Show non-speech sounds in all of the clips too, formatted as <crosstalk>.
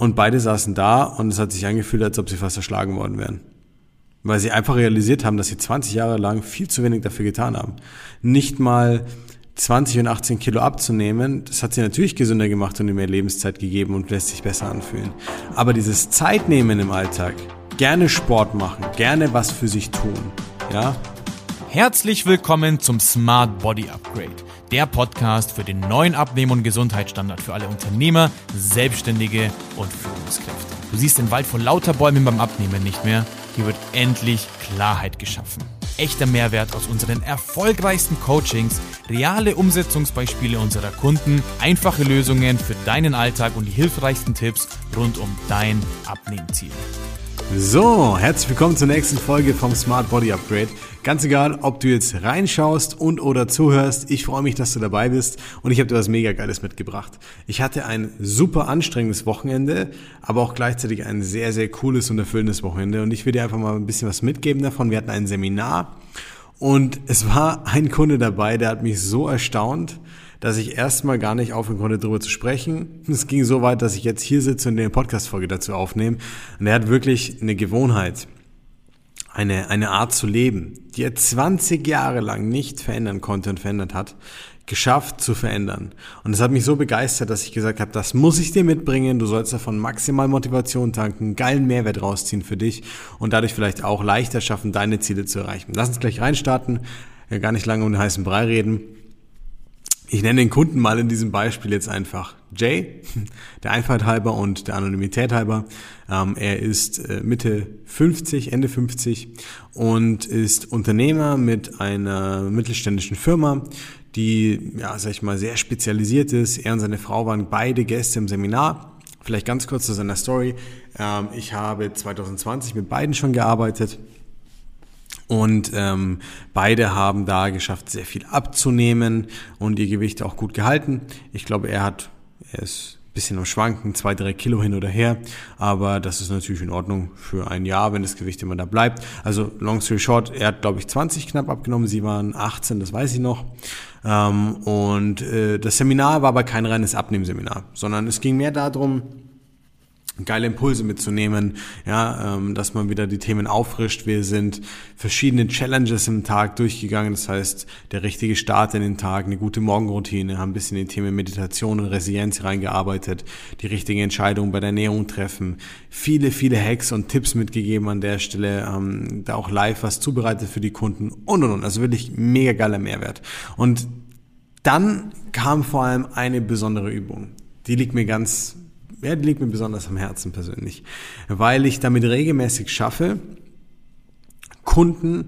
Und beide saßen da und es hat sich angefühlt, als ob sie fast erschlagen worden wären. Weil sie einfach realisiert haben, dass sie 20 Jahre lang viel zu wenig dafür getan haben. Nicht mal 20 und 18 Kilo abzunehmen, das hat sie natürlich gesünder gemacht und ihr mehr Lebenszeit gegeben und lässt sich besser anfühlen. Aber dieses Zeitnehmen im Alltag, gerne Sport machen, gerne was für sich tun, ja. Herzlich willkommen zum Smart Body Upgrade der Podcast für den neuen Abnehmen- und Gesundheitsstandard für alle Unternehmer, Selbstständige und Führungskräfte. Du siehst den Wald vor lauter Bäumen beim Abnehmen nicht mehr. Hier wird endlich Klarheit geschaffen. Echter Mehrwert aus unseren erfolgreichsten Coachings, reale Umsetzungsbeispiele unserer Kunden, einfache Lösungen für deinen Alltag und die hilfreichsten Tipps rund um dein Abnehmziel. So, herzlich willkommen zur nächsten Folge vom Smart Body Upgrade. Ganz egal, ob du jetzt reinschaust und oder zuhörst, ich freue mich, dass du dabei bist und ich habe dir was mega Geiles mitgebracht. Ich hatte ein super anstrengendes Wochenende, aber auch gleichzeitig ein sehr, sehr cooles und erfüllendes Wochenende und ich will dir einfach mal ein bisschen was mitgeben davon. Wir hatten ein Seminar und es war ein Kunde dabei, der hat mich so erstaunt, dass ich erstmal gar nicht aufhören konnte, darüber zu sprechen. Es ging so weit, dass ich jetzt hier sitze und eine Podcast-Folge dazu aufnehme. Und er hat wirklich eine Gewohnheit, eine, eine Art zu leben, die er 20 Jahre lang nicht verändern konnte und verändert hat, geschafft zu verändern. Und es hat mich so begeistert, dass ich gesagt habe, das muss ich dir mitbringen, du sollst davon maximal Motivation tanken, geilen Mehrwert rausziehen für dich und dadurch vielleicht auch leichter schaffen, deine Ziele zu erreichen. Lass uns gleich reinstarten, ja, gar nicht lange um den heißen Brei reden. Ich nenne den Kunden mal in diesem Beispiel jetzt einfach Jay, <laughs> der Einfalt halber und der Anonymität halber. Ähm, er ist äh, Mitte 50, Ende 50 und ist Unternehmer mit einer mittelständischen Firma, die, ja, sag ich mal, sehr spezialisiert ist. Er und seine Frau waren beide Gäste im Seminar. Vielleicht ganz kurz zu seiner Story. Ähm, ich habe 2020 mit beiden schon gearbeitet und ähm, beide haben da geschafft, sehr viel abzunehmen und ihr Gewicht auch gut gehalten. Ich glaube, er hat, er ist ein bisschen am Schwanken, zwei, drei Kilo hin oder her. Aber das ist natürlich in Ordnung für ein Jahr, wenn das Gewicht immer da bleibt. Also long story short, er hat, glaube ich, 20 knapp abgenommen. Sie waren 18, das weiß ich noch. Ähm, und äh, das Seminar war aber kein reines Abnehmseminar, sondern es ging mehr darum, geile Impulse mitzunehmen, ja, ähm, dass man wieder die Themen auffrischt. Wir sind verschiedene Challenges im Tag durchgegangen, das heißt, der richtige Start in den Tag, eine gute Morgenroutine, haben ein bisschen in die Themen Meditation und Resilienz reingearbeitet, die richtige Entscheidung bei der Ernährung treffen, viele, viele Hacks und Tipps mitgegeben an der Stelle, ähm, da auch live was zubereitet für die Kunden und und und, also wirklich mega geiler Mehrwert. Und dann kam vor allem eine besondere Übung. Die liegt mir ganz ja, die liegt mir besonders am Herzen persönlich, weil ich damit regelmäßig schaffe, Kunden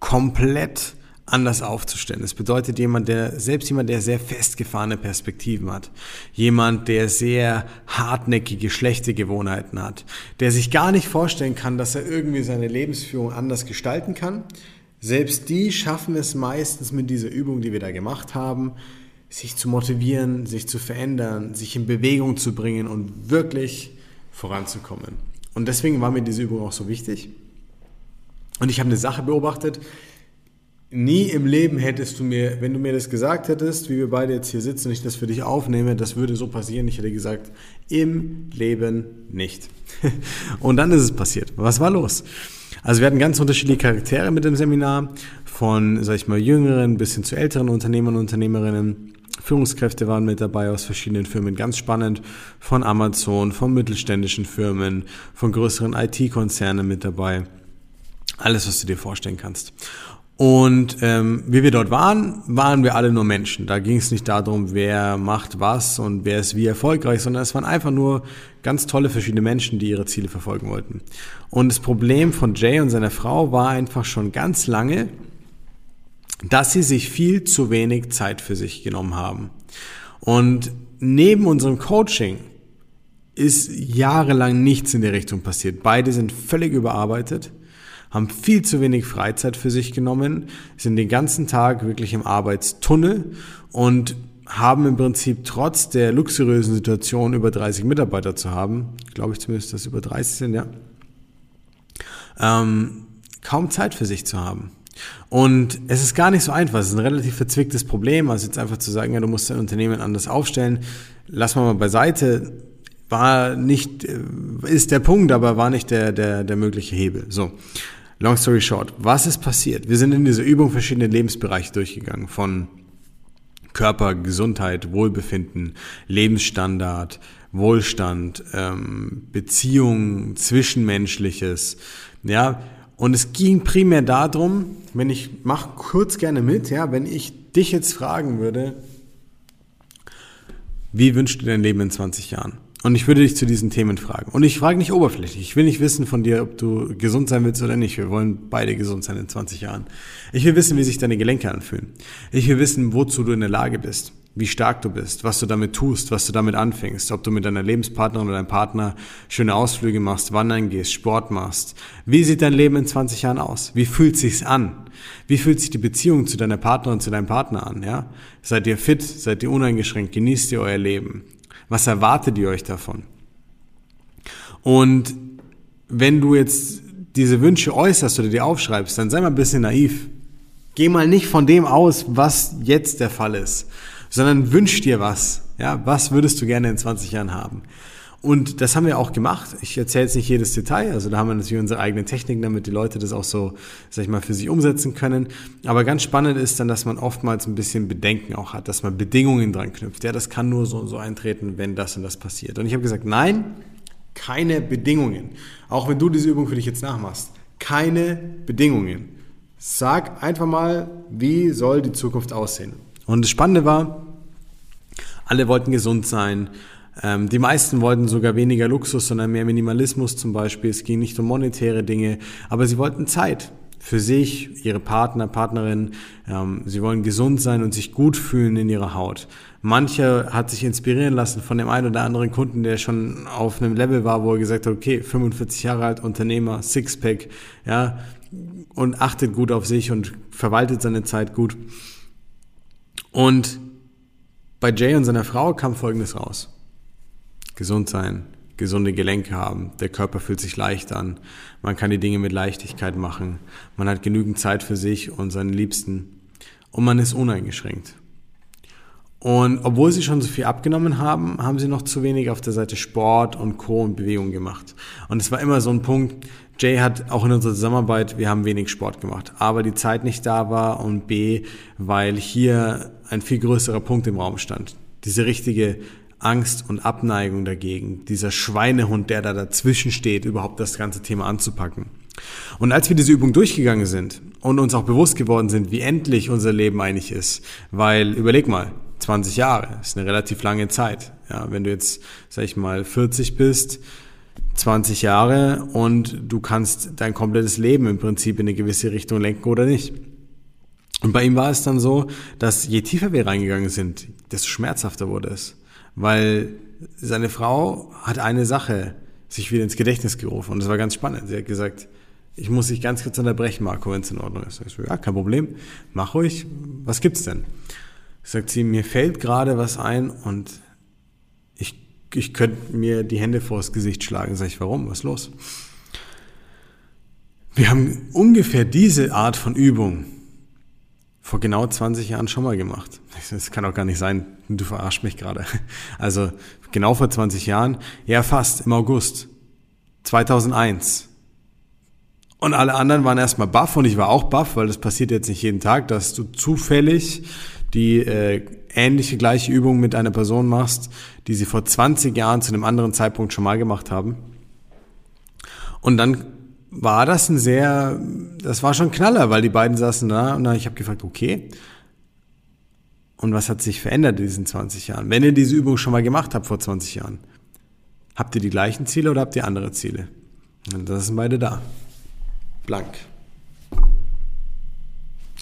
komplett anders aufzustellen. Das bedeutet jemand, der, selbst jemand, der sehr festgefahrene Perspektiven hat, jemand, der sehr hartnäckige, schlechte Gewohnheiten hat, der sich gar nicht vorstellen kann, dass er irgendwie seine Lebensführung anders gestalten kann, selbst die schaffen es meistens mit dieser Übung, die wir da gemacht haben, sich zu motivieren, sich zu verändern, sich in Bewegung zu bringen und wirklich voranzukommen. Und deswegen war mir diese Übung auch so wichtig. Und ich habe eine Sache beobachtet. Nie im Leben hättest du mir, wenn du mir das gesagt hättest, wie wir beide jetzt hier sitzen und ich das für dich aufnehme, das würde so passieren. Ich hätte gesagt, im Leben nicht. <laughs> Und dann ist es passiert. Was war los? Also wir hatten ganz unterschiedliche Charaktere mit dem Seminar, von, sag ich mal, jüngeren bis hin zu älteren Unternehmern und Unternehmerinnen. Führungskräfte waren mit dabei aus verschiedenen Firmen, ganz spannend, von Amazon, von mittelständischen Firmen, von größeren IT-Konzernen mit dabei. Alles, was du dir vorstellen kannst. Und ähm, wie wir dort waren, waren wir alle nur Menschen. Da ging es nicht darum, wer macht was und wer ist wie erfolgreich, sondern es waren einfach nur ganz tolle verschiedene Menschen, die ihre Ziele verfolgen wollten. Und das Problem von Jay und seiner Frau war einfach schon ganz lange, dass sie sich viel zu wenig Zeit für sich genommen haben. Und neben unserem Coaching ist jahrelang nichts in der Richtung passiert. Beide sind völlig überarbeitet, haben viel zu wenig Freizeit für sich genommen, sind den ganzen Tag wirklich im Arbeitstunnel und haben im Prinzip trotz der luxuriösen Situation über 30 Mitarbeiter zu haben, glaube ich zumindest, dass über 30 sind, ja, ähm, kaum Zeit für sich zu haben. Und es ist gar nicht so einfach. Es ist ein relativ verzwicktes Problem. Also jetzt einfach zu sagen, ja, du musst dein Unternehmen anders aufstellen, lass mal mal beiseite. war nicht, äh, ist der Punkt, aber war nicht der, der, der mögliche Hebel. So. Long story short. Was ist passiert? Wir sind in dieser Übung verschiedene Lebensbereiche durchgegangen. Von Körper, Gesundheit, Wohlbefinden, Lebensstandard, Wohlstand, ähm, Beziehungen, Zwischenmenschliches, ja. Und es ging primär darum, wenn ich, mach kurz gerne mit, ja, wenn ich dich jetzt fragen würde, wie wünschst du dein Leben in 20 Jahren? Und ich würde dich zu diesen Themen fragen. Und ich frage nicht oberflächlich. Ich will nicht wissen von dir, ob du gesund sein willst oder nicht. Wir wollen beide gesund sein in 20 Jahren. Ich will wissen, wie sich deine Gelenke anfühlen. Ich will wissen, wozu du in der Lage bist. Wie stark du bist, was du damit tust, was du damit anfängst, ob du mit deiner Lebenspartnerin oder deinem Partner schöne Ausflüge machst, wandern gehst, Sport machst. Wie sieht dein Leben in 20 Jahren aus? Wie fühlt sich's an? Wie fühlt sich die Beziehung zu deiner Partnerin, zu deinem Partner an, ja? Seid ihr fit? Seid ihr uneingeschränkt? Genießt ihr euer Leben? Was erwartet ihr euch davon? Und wenn du jetzt diese Wünsche äußerst oder dir aufschreibst, dann sei mal ein bisschen naiv. Geh mal nicht von dem aus, was jetzt der Fall ist, sondern wünsch dir was. Ja, was würdest du gerne in 20 Jahren haben? Und das haben wir auch gemacht. Ich erzähle jetzt nicht jedes Detail. Also da haben wir natürlich unsere eigenen Techniken, damit die Leute das auch so, sag ich mal, für sich umsetzen können. Aber ganz spannend ist dann, dass man oftmals ein bisschen Bedenken auch hat, dass man Bedingungen dran knüpft. Ja, das kann nur so und so eintreten, wenn das und das passiert. Und ich habe gesagt, nein, keine Bedingungen. Auch wenn du diese Übung für dich jetzt nachmachst. Keine Bedingungen. Sag einfach mal, wie soll die Zukunft aussehen? Und das Spannende war, alle wollten gesund sein, ähm, die meisten wollten sogar weniger Luxus, sondern mehr Minimalismus zum Beispiel. Es ging nicht um monetäre Dinge, aber sie wollten Zeit für sich, ihre Partner, Partnerin. Ähm, sie wollen gesund sein und sich gut fühlen in ihrer Haut. Mancher hat sich inspirieren lassen von dem einen oder anderen Kunden, der schon auf einem Level war, wo er gesagt hat, okay, 45 Jahre alt, Unternehmer, Sixpack, ja, und achtet gut auf sich und verwaltet seine Zeit gut. Und bei Jay und seiner Frau kam Folgendes raus gesund sein, gesunde Gelenke haben, der Körper fühlt sich leicht an, man kann die Dinge mit Leichtigkeit machen, man hat genügend Zeit für sich und seine Liebsten und man ist uneingeschränkt. Und obwohl sie schon so viel abgenommen haben, haben sie noch zu wenig auf der Seite Sport und Co. und Bewegung gemacht. Und es war immer so ein Punkt, Jay hat auch in unserer Zusammenarbeit, wir haben wenig Sport gemacht, aber die Zeit nicht da war und B, weil hier ein viel größerer Punkt im Raum stand. Diese richtige Angst und Abneigung dagegen, dieser Schweinehund, der da dazwischen steht, überhaupt das ganze Thema anzupacken. Und als wir diese Übung durchgegangen sind und uns auch bewusst geworden sind, wie endlich unser Leben eigentlich ist, weil überleg mal, 20 Jahre ist eine relativ lange Zeit. Ja, wenn du jetzt, sag ich mal, 40 bist, 20 Jahre und du kannst dein komplettes Leben im Prinzip in eine gewisse Richtung lenken oder nicht. Und bei ihm war es dann so, dass je tiefer wir reingegangen sind, desto schmerzhafter wurde es weil seine Frau hat eine Sache sich wieder ins Gedächtnis gerufen und das war ganz spannend. Sie hat gesagt, ich muss dich ganz kurz unterbrechen, Marco, wenn es in Ordnung ist. Ich so, ja, kein Problem, mach ruhig. Was gibt's denn? Sagt sie, mir fällt gerade was ein und ich könnte mir die Hände vors Gesicht schlagen. Sag ich, warum? Was ist los? Wir haben ungefähr diese Art von Übung vor genau 20 Jahren schon mal gemacht. Das kann auch gar nicht sein, du verarschst mich gerade. Also genau vor 20 Jahren, ja fast, im August 2001. Und alle anderen waren erstmal baff und ich war auch baff, weil das passiert jetzt nicht jeden Tag, dass du zufällig die äh, ähnliche gleiche Übung mit einer Person machst, die sie vor 20 Jahren zu einem anderen Zeitpunkt schon mal gemacht haben. Und dann war das ein sehr, das war schon Knaller, weil die beiden saßen da und ich habe gefragt, okay, und was hat sich verändert in diesen 20 Jahren? Wenn ihr diese Übung schon mal gemacht habt vor 20 Jahren, habt ihr die gleichen Ziele oder habt ihr andere Ziele? Und das sind beide da. Blank.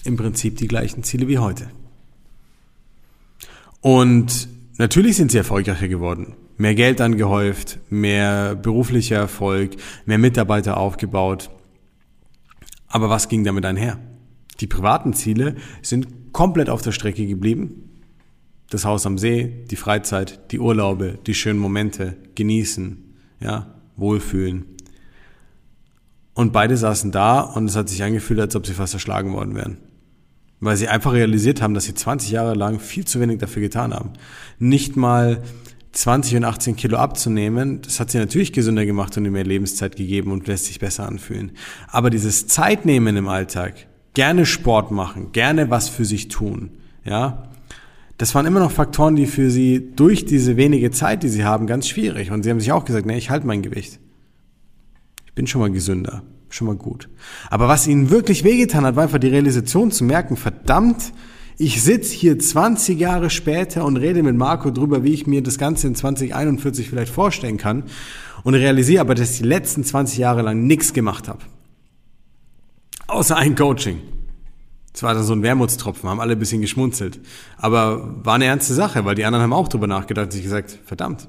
Im Prinzip die gleichen Ziele wie heute. Und natürlich sind sie erfolgreicher geworden mehr Geld angehäuft, mehr beruflicher Erfolg, mehr Mitarbeiter aufgebaut. Aber was ging damit einher? Die privaten Ziele sind komplett auf der Strecke geblieben. Das Haus am See, die Freizeit, die Urlaube, die schönen Momente, genießen, ja, wohlfühlen. Und beide saßen da und es hat sich angefühlt, als ob sie fast erschlagen worden wären. Weil sie einfach realisiert haben, dass sie 20 Jahre lang viel zu wenig dafür getan haben. Nicht mal 20 und 18 Kilo abzunehmen, das hat sie natürlich gesünder gemacht und ihr mehr Lebenszeit gegeben und lässt sich besser anfühlen. Aber dieses Zeitnehmen im Alltag, gerne Sport machen, gerne was für sich tun, ja, das waren immer noch Faktoren, die für sie durch diese wenige Zeit, die sie haben, ganz schwierig. Und sie haben sich auch gesagt, nee, ich halte mein Gewicht. Ich bin schon mal gesünder, schon mal gut. Aber was ihnen wirklich wehgetan hat, war einfach die Realisation zu merken, verdammt, ich sitze hier 20 Jahre später und rede mit Marco drüber, wie ich mir das Ganze in 2041 vielleicht vorstellen kann und realisiere aber, dass ich die letzten 20 Jahre lang nichts gemacht habe. Außer ein Coaching. Das war dann so ein Wermutstropfen, haben alle ein bisschen geschmunzelt. Aber war eine ernste Sache, weil die anderen haben auch drüber nachgedacht und sich gesagt, verdammt,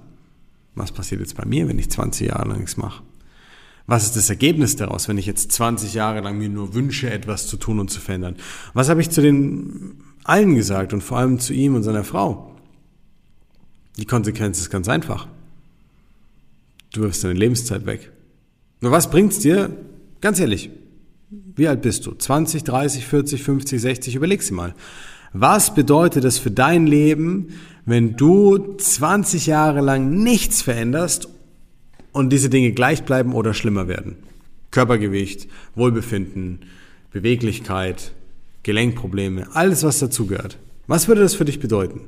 was passiert jetzt bei mir, wenn ich 20 Jahre lang nichts mache? Was ist das Ergebnis daraus, wenn ich jetzt 20 Jahre lang mir nur wünsche, etwas zu tun und zu verändern? Was habe ich zu den allen gesagt und vor allem zu ihm und seiner Frau. Die Konsequenz ist ganz einfach. Du wirfst deine Lebenszeit weg. Nur was bringt's dir? Ganz ehrlich. Wie alt bist du? 20, 30, 40, 50, 60? Überleg sie mal. Was bedeutet es für dein Leben, wenn du 20 Jahre lang nichts veränderst und diese Dinge gleich bleiben oder schlimmer werden? Körpergewicht, Wohlbefinden, Beweglichkeit, Gelenkprobleme, alles was dazugehört. Was würde das für dich bedeuten?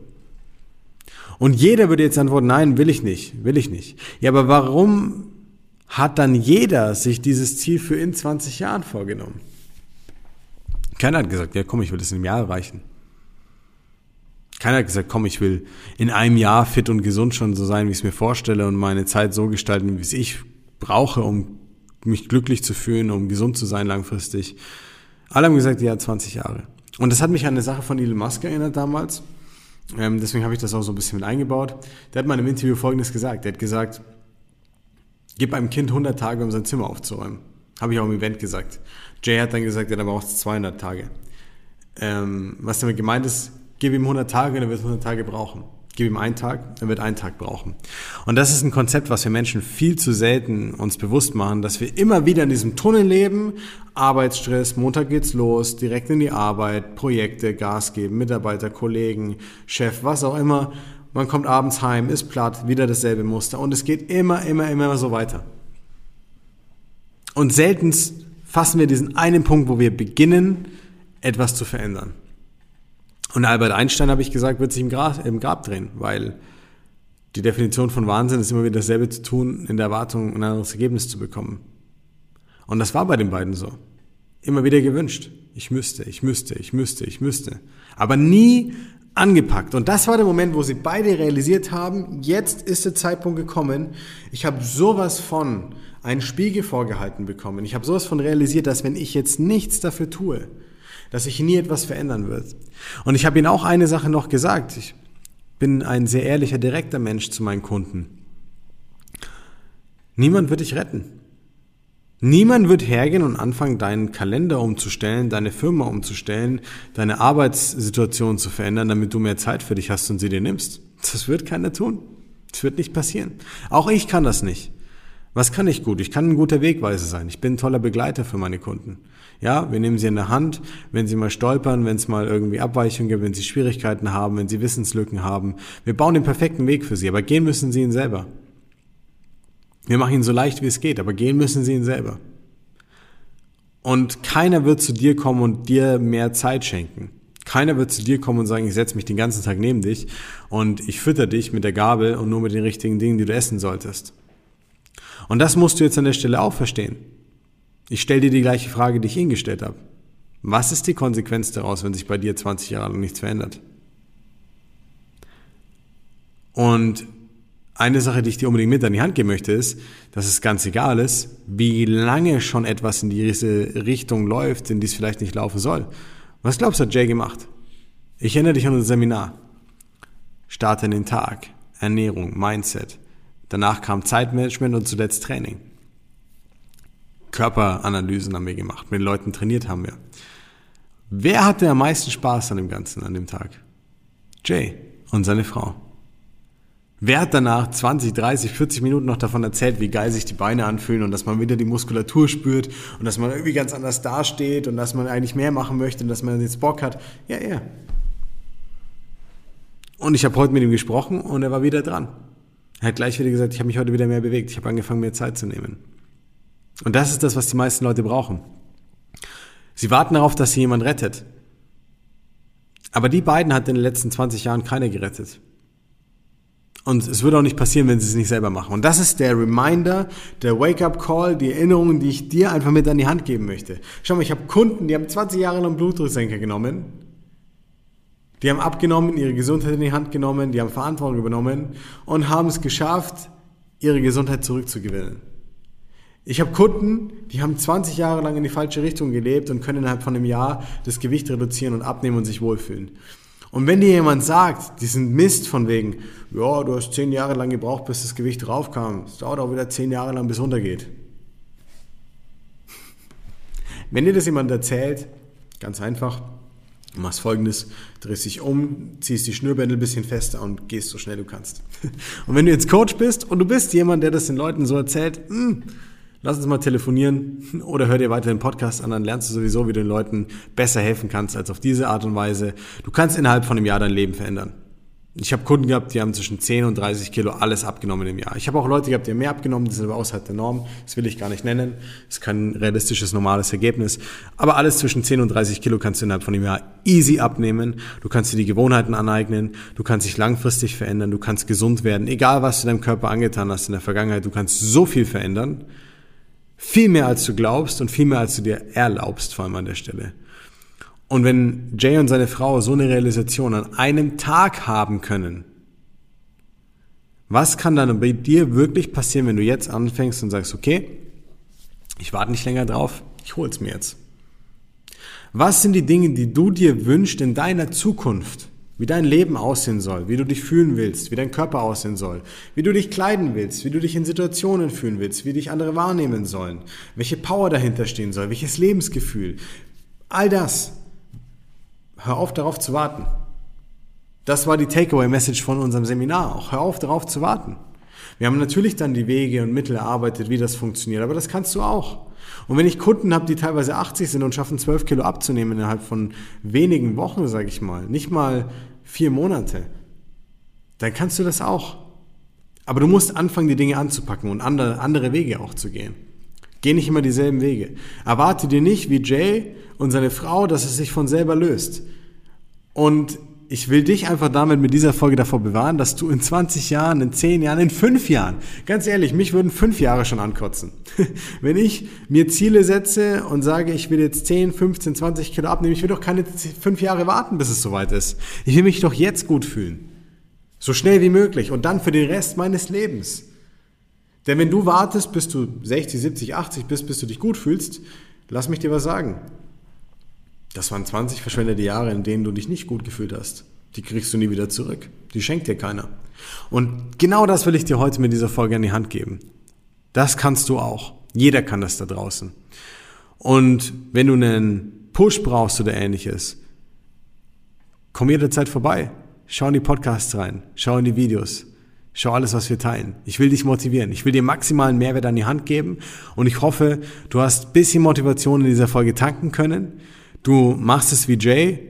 Und jeder würde jetzt antworten, nein, will ich nicht, will ich nicht. Ja, aber warum hat dann jeder sich dieses Ziel für in 20 Jahren vorgenommen? Keiner hat gesagt, ja komm, ich will das in einem Jahr erreichen. Keiner hat gesagt, komm, ich will in einem Jahr fit und gesund schon so sein, wie ich es mir vorstelle und meine Zeit so gestalten, wie es ich brauche, um mich glücklich zu fühlen, um gesund zu sein langfristig. Alle haben gesagt, ja, 20 Jahre. Und das hat mich an eine Sache von Elon Musk erinnert damals. Ähm, deswegen habe ich das auch so ein bisschen mit eingebaut. Der hat mal einem Interview Folgendes gesagt. Der hat gesagt, gib einem Kind 100 Tage, um sein Zimmer aufzuräumen. Habe ich auch im Event gesagt. Jay hat dann gesagt, dann braucht es 200 Tage. Ähm, was damit gemeint ist, gib ihm 100 Tage, dann wird es 100 Tage brauchen. Gib ihm einen Tag, er wird einen Tag brauchen. Und das ist ein Konzept, was wir Menschen viel zu selten uns bewusst machen, dass wir immer wieder in diesem Tunnel leben, Arbeitsstress, Montag geht's los, direkt in die Arbeit, Projekte, Gas geben, Mitarbeiter, Kollegen, Chef, was auch immer. Man kommt abends heim, ist platt, wieder dasselbe Muster und es geht immer, immer, immer so weiter. Und selten fassen wir diesen einen Punkt, wo wir beginnen, etwas zu verändern. Und Albert Einstein, habe ich gesagt, wird sich im Grab, im Grab drehen, weil die Definition von Wahnsinn ist immer wieder dasselbe zu tun, in der Erwartung, ein anderes Ergebnis zu bekommen. Und das war bei den beiden so. Immer wieder gewünscht. Ich müsste, ich müsste, ich müsste, ich müsste. Aber nie angepackt. Und das war der Moment, wo sie beide realisiert haben, jetzt ist der Zeitpunkt gekommen. Ich habe sowas von einen Spiegel vorgehalten bekommen. Ich habe sowas von realisiert, dass wenn ich jetzt nichts dafür tue, dass sich nie etwas verändern wird. Und ich habe ihnen auch eine Sache noch gesagt. Ich bin ein sehr ehrlicher, direkter Mensch zu meinen Kunden. Niemand wird dich retten. Niemand wird hergehen und anfangen, deinen Kalender umzustellen, deine Firma umzustellen, deine Arbeitssituation zu verändern, damit du mehr Zeit für dich hast und sie dir nimmst. Das wird keiner tun. Das wird nicht passieren. Auch ich kann das nicht. Was kann ich gut? Ich kann ein guter Wegweiser sein. Ich bin ein toller Begleiter für meine Kunden. Ja, wir nehmen sie in der Hand, wenn sie mal stolpern, wenn es mal irgendwie Abweichungen gibt, wenn sie Schwierigkeiten haben, wenn sie Wissenslücken haben. Wir bauen den perfekten Weg für sie, aber gehen müssen sie ihn selber. Wir machen ihn so leicht wie es geht, aber gehen müssen sie ihn selber. Und keiner wird zu dir kommen und dir mehr Zeit schenken. Keiner wird zu dir kommen und sagen, ich setze mich den ganzen Tag neben dich und ich fütter dich mit der Gabel und nur mit den richtigen Dingen, die du essen solltest. Und das musst du jetzt an der Stelle auch verstehen. Ich stelle dir die gleiche Frage, die ich Ihnen gestellt habe. Was ist die Konsequenz daraus, wenn sich bei dir 20 Jahre lang nichts verändert? Und eine Sache, die ich dir unbedingt mit an die Hand geben möchte, ist, dass es ganz egal ist, wie lange schon etwas in diese Richtung läuft, in die es vielleicht nicht laufen soll. Was glaubst du, hat Jay gemacht? Ich erinnere dich an unser Seminar. Starte in den Tag. Ernährung, Mindset. Danach kam Zeitmanagement und zuletzt Training. Körperanalysen haben wir gemacht, mit Leuten trainiert haben wir. Wer hatte am meisten Spaß an dem Ganzen, an dem Tag? Jay und seine Frau. Wer hat danach 20, 30, 40 Minuten noch davon erzählt, wie geil sich die Beine anfühlen und dass man wieder die Muskulatur spürt und dass man irgendwie ganz anders dasteht und dass man eigentlich mehr machen möchte und dass man jetzt Bock hat? Ja, er. Und ich habe heute mit ihm gesprochen und er war wieder dran. Er hat gleich wieder gesagt, ich habe mich heute wieder mehr bewegt, ich habe angefangen, mehr Zeit zu nehmen. Und das ist das, was die meisten Leute brauchen. Sie warten darauf, dass sie jemand rettet. Aber die beiden hat in den letzten 20 Jahren keiner gerettet. Und es würde auch nicht passieren, wenn sie es nicht selber machen. Und das ist der Reminder, der Wake-up-Call, die Erinnerungen, die ich dir einfach mit an die Hand geben möchte. Schau mal, ich habe Kunden, die haben 20 Jahre lang Blutdrucksenker genommen. Die haben abgenommen, ihre Gesundheit in die Hand genommen, die haben Verantwortung übernommen und haben es geschafft, ihre Gesundheit zurückzugewinnen. Ich habe Kunden, die haben 20 Jahre lang in die falsche Richtung gelebt und können innerhalb von einem Jahr das Gewicht reduzieren und abnehmen und sich wohlfühlen. Und wenn dir jemand sagt, diesen Mist von wegen, ja, du hast 10 Jahre lang gebraucht, bis das Gewicht draufkam, es dauert auch wieder 10 Jahre lang, bis runtergeht. <laughs> Wenn dir das jemand erzählt, ganz einfach, du machst folgendes, drehst dich um, ziehst die Schnürbändel ein bisschen fester und gehst so schnell du kannst. <laughs> Und wenn du jetzt Coach bist und du bist jemand, der das den Leuten so erzählt, hm, lass uns mal telefonieren <laughs> oder hör dir weiter den Podcast an, dann lernst du sowieso, wie du den Leuten besser helfen kannst als auf diese Art und Weise. Du kannst innerhalb von einem Jahr dein Leben verändern. Ich habe Kunden gehabt, die haben zwischen 10 und 30 Kilo alles abgenommen im Jahr. Ich habe auch Leute gehabt, die haben mehr abgenommen, die sind aber außerhalb der Norm. Das will ich gar nicht nennen. Das ist kein realistisches, normales Ergebnis. Aber alles zwischen 10 und 30 Kilo kannst du innerhalb von einem Jahr easy abnehmen. Du kannst dir die Gewohnheiten aneignen. Du kannst dich langfristig verändern. Du kannst gesund werden. Egal, was du deinem Körper angetan hast in der Vergangenheit, du kannst so viel verändern. Viel mehr als du glaubst und viel mehr als du dir erlaubst, vor allem an der Stelle. Und wenn Jay und seine Frau so eine Realisation an einem Tag haben können, was kann dann bei dir wirklich passieren, wenn du jetzt anfängst und sagst, okay, ich warte nicht länger drauf, ich hol's mir jetzt. Was sind die Dinge, die du dir wünschst in deiner Zukunft? Wie dein Leben aussehen soll, wie du dich fühlen willst, wie dein Körper aussehen soll, wie du dich kleiden willst, wie du dich in Situationen fühlen willst, wie dich andere wahrnehmen sollen, welche Power dahinter stehen soll, welches Lebensgefühl. All das. Hör auf darauf zu warten. Das war die Takeaway-Message von unserem Seminar. Auch hör auf darauf zu warten. Wir haben natürlich dann die Wege und Mittel erarbeitet, wie das funktioniert, aber das kannst du auch. Und wenn ich Kunden habe, die teilweise 80 sind und schaffen 12 Kilo abzunehmen innerhalb von wenigen Wochen, sage ich mal, nicht mal vier Monate, dann kannst du das auch. Aber du musst anfangen, die Dinge anzupacken und andere, andere Wege auch zu gehen. Geh nicht immer dieselben Wege. Erwarte dir nicht wie Jay und seine Frau, dass es sich von selber löst. Und ich will dich einfach damit mit dieser Folge davor bewahren, dass du in 20 Jahren, in 10 Jahren, in 5 Jahren, ganz ehrlich, mich würden 5 Jahre schon ankotzen. <laughs> Wenn ich mir Ziele setze und sage, ich will jetzt 10, 15, 20 Kilo abnehmen, ich will doch keine 5 Jahre warten, bis es soweit ist. Ich will mich doch jetzt gut fühlen. So schnell wie möglich und dann für den Rest meines Lebens. Denn wenn du wartest, bis du 60, 70, 80 bist, bis du dich gut fühlst, lass mich dir was sagen. Das waren 20 verschwendete Jahre, in denen du dich nicht gut gefühlt hast. Die kriegst du nie wieder zurück. Die schenkt dir keiner. Und genau das will ich dir heute mit dieser Folge an die Hand geben. Das kannst du auch. Jeder kann das da draußen. Und wenn du einen Push brauchst oder ähnliches, komm jederzeit vorbei. Schau in die Podcasts rein. Schau in die Videos. Schau alles, was wir teilen. Ich will dich motivieren. Ich will dir maximalen Mehrwert an die Hand geben. Und ich hoffe, du hast bisschen Motivation in dieser Folge tanken können Du machst es wie Jay,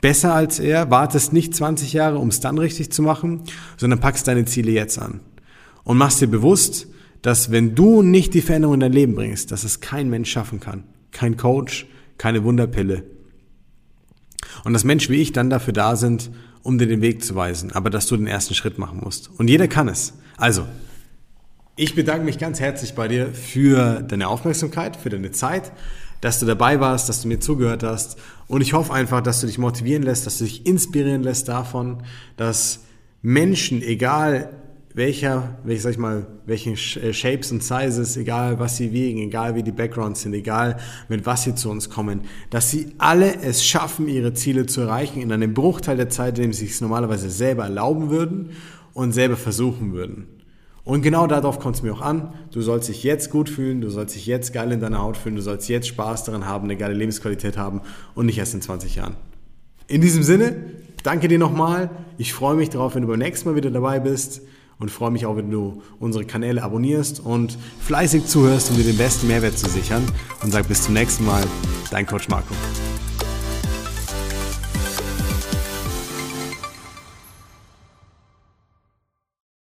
besser als er, wartest nicht 20 Jahre, um es dann richtig zu machen, sondern packst deine Ziele jetzt an. Und machst dir bewusst, dass wenn du nicht die Veränderung in dein Leben bringst, dass es kein Mensch schaffen kann. Kein Coach, keine Wunderpille. Und dass Menschen wie ich dann dafür da sind, um dir den Weg zu weisen, aber dass du den ersten Schritt machen musst. Und jeder kann es. Also, ich bedanke mich ganz herzlich bei dir für deine Aufmerksamkeit, für deine Zeit dass du dabei warst, dass du mir zugehört hast. Und ich hoffe einfach, dass du dich motivieren lässt, dass du dich inspirieren lässt davon, dass Menschen, egal welcher, welch, sag ich mal, welchen äh, Shapes und Sizes, egal was sie wiegen, egal wie die Backgrounds sind, egal mit was sie zu uns kommen, dass sie alle es schaffen, ihre Ziele zu erreichen in einem Bruchteil der Zeit, in dem sie es normalerweise selber erlauben würden und selber versuchen würden. Und genau darauf kommt es mir auch an. Du sollst dich jetzt gut fühlen, du sollst dich jetzt geil in deiner Haut fühlen, du sollst jetzt Spaß daran haben, eine geile Lebensqualität haben und nicht erst in 20 Jahren. In diesem Sinne, danke dir nochmal. Ich freue mich darauf, wenn du beim nächsten Mal wieder dabei bist und freue mich auch, wenn du unsere Kanäle abonnierst und fleißig zuhörst, um dir den besten Mehrwert zu sichern. Und sag bis zum nächsten Mal, dein Coach Marco.